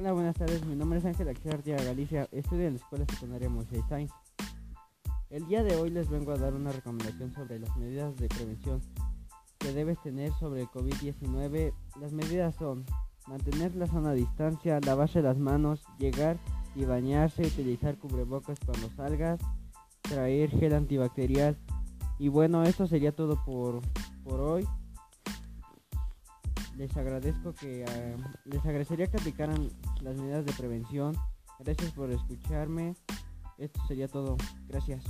Hola, buenas tardes. Mi nombre es Ángel Axardia Galicia. Estudio en la Escuela Secundaria Moisés Sainz. El día de hoy les vengo a dar una recomendación sobre las medidas de prevención que debes tener sobre el COVID-19. Las medidas son mantener la zona distancia, lavarse las manos, llegar y bañarse, utilizar cubrebocas cuando salgas, traer gel antibacterial. Y bueno, esto sería todo por, por hoy les agradezco que uh, les agradecería que aplicaran las medidas de prevención. Gracias por escucharme. Esto sería todo. Gracias.